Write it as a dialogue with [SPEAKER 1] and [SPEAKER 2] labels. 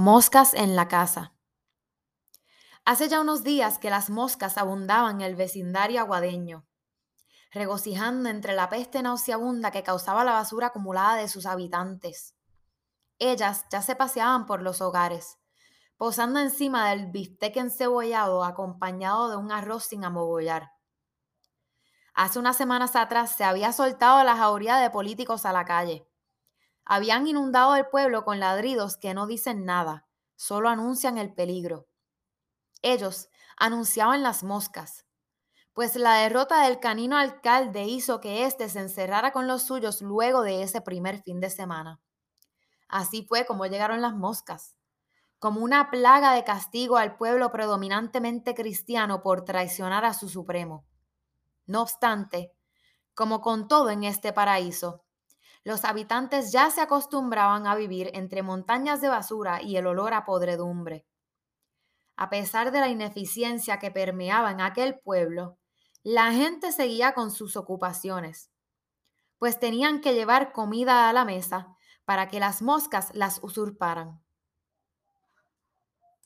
[SPEAKER 1] Moscas en la casa. Hace ya unos días que las moscas abundaban en el vecindario aguadeño, regocijando entre la peste nauseabunda que causaba la basura acumulada de sus habitantes. Ellas ya se paseaban por los hogares, posando encima del bistec encebollado acompañado de un arroz sin amogollar. Hace unas semanas atrás se había soltado la jauría de políticos a la calle habían inundado el pueblo con ladridos que no dicen nada, solo anuncian el peligro. Ellos anunciaban las moscas, pues la derrota del canino alcalde hizo que éste se encerrara con los suyos luego de ese primer fin de semana. Así fue como llegaron las moscas, como una plaga de castigo al pueblo predominantemente cristiano por traicionar a su supremo. No obstante, como con todo en este paraíso, los habitantes ya se acostumbraban a vivir entre montañas de basura y el olor a podredumbre. A pesar de la ineficiencia que permeaba en aquel pueblo, la gente seguía con sus ocupaciones, pues tenían que llevar comida a la mesa para que las moscas las usurparan.